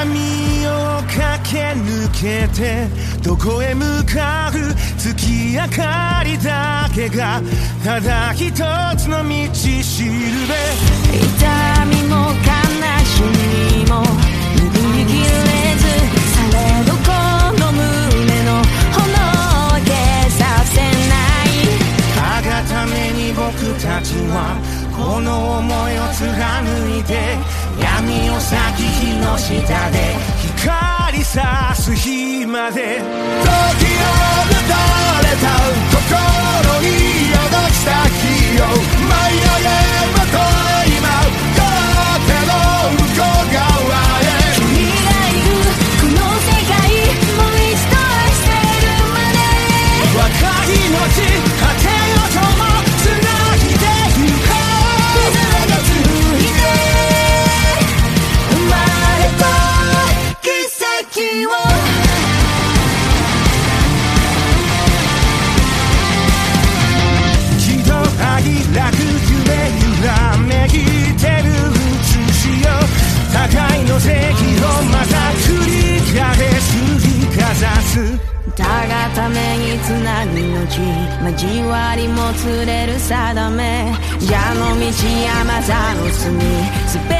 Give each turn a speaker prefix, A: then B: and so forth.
A: 闇を駆け抜けてどこへ向かう月明かりだけがただ一つの道しるべ。
B: 痛みも悲しみも拭りきれずされどこの胸の炎を消させない。
A: あがために僕たちはこの思いを貫いて闇を裂き火の下で光さす日まで。時を戻れたため
B: につなぐ命交わりも釣れる定め。蛇の道山座の隅すべて